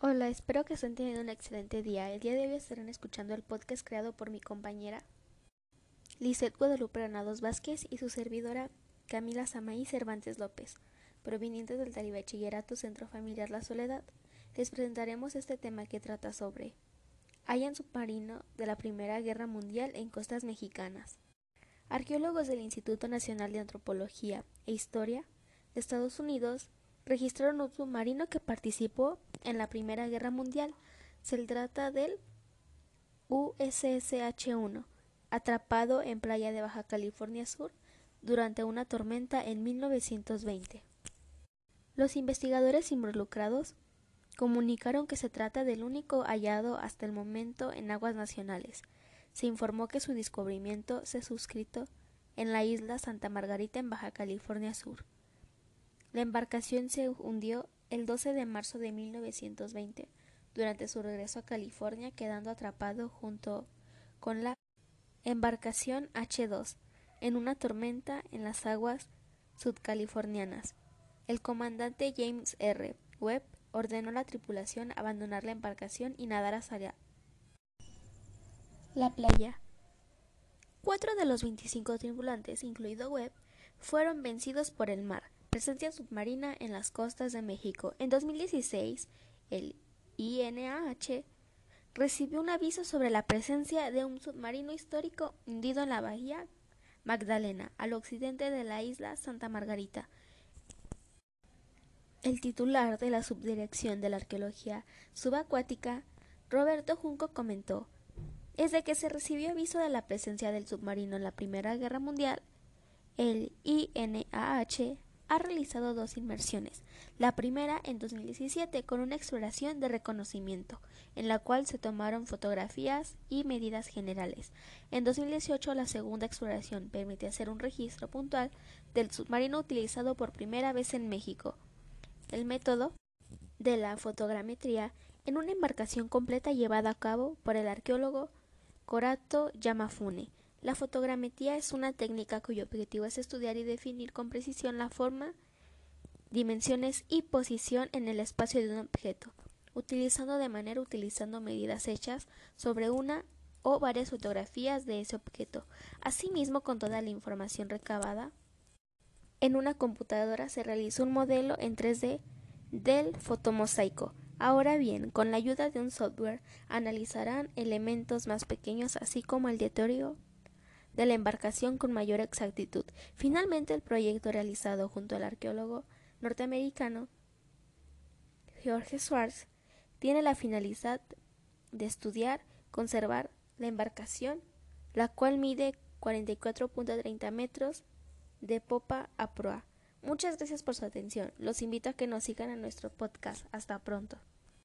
Hola, espero que estén teniendo un excelente día. El día de hoy estarán escuchando el podcast creado por mi compañera Lizeth Guadalupe Granados Vázquez y su servidora Camila Samaí Cervantes López, provenientes del Talibachillerato Centro Familiar La Soledad. Les presentaremos este tema que trata sobre Hayan submarino de la Primera Guerra Mundial en costas mexicanas. Arqueólogos del Instituto Nacional de Antropología e Historia de Estados Unidos registraron un submarino que participó en la Primera Guerra Mundial. Se trata del USSH-1, atrapado en playa de Baja California Sur durante una tormenta en 1920. Los investigadores involucrados comunicaron que se trata del único hallado hasta el momento en aguas nacionales. Se informó que su descubrimiento se suscrito en la isla Santa Margarita en Baja California Sur. La embarcación se hundió el 12 de marzo de 1920 durante su regreso a California, quedando atrapado junto con la embarcación H2 en una tormenta en las aguas sudcalifornianas. El comandante James R. Webb ordenó a la tripulación abandonar la embarcación y nadar hacia la playa. Cuatro de los 25 tripulantes, incluido Webb, fueron vencidos por el mar presencia submarina en las costas de México. En 2016, el INAH recibió un aviso sobre la presencia de un submarino histórico hundido en la bahía Magdalena, al occidente de la isla Santa Margarita. El titular de la Subdirección de la Arqueología Subacuática, Roberto Junco, comentó Desde que se recibió aviso de la presencia del submarino en la Primera Guerra Mundial, el INAH ha realizado dos inmersiones, la primera en 2017 con una exploración de reconocimiento, en la cual se tomaron fotografías y medidas generales. En 2018 la segunda exploración permite hacer un registro puntual del submarino utilizado por primera vez en México. El método de la fotogrametría en una embarcación completa llevada a cabo por el arqueólogo Corato Yamafune la fotogrametría es una técnica cuyo objetivo es estudiar y definir con precisión la forma, dimensiones y posición en el espacio de un objeto, utilizando de manera utilizando medidas hechas sobre una o varias fotografías de ese objeto. Asimismo, con toda la información recabada en una computadora se realizó un modelo en 3D del fotomosaico. Ahora bien, con la ayuda de un software analizarán elementos más pequeños así como el deterioro de la embarcación con mayor exactitud. Finalmente, el proyecto realizado junto al arqueólogo norteamericano George Schwartz tiene la finalidad de estudiar, conservar la embarcación, la cual mide 44.30 metros de popa a proa. Muchas gracias por su atención. Los invito a que nos sigan en nuestro podcast. Hasta pronto.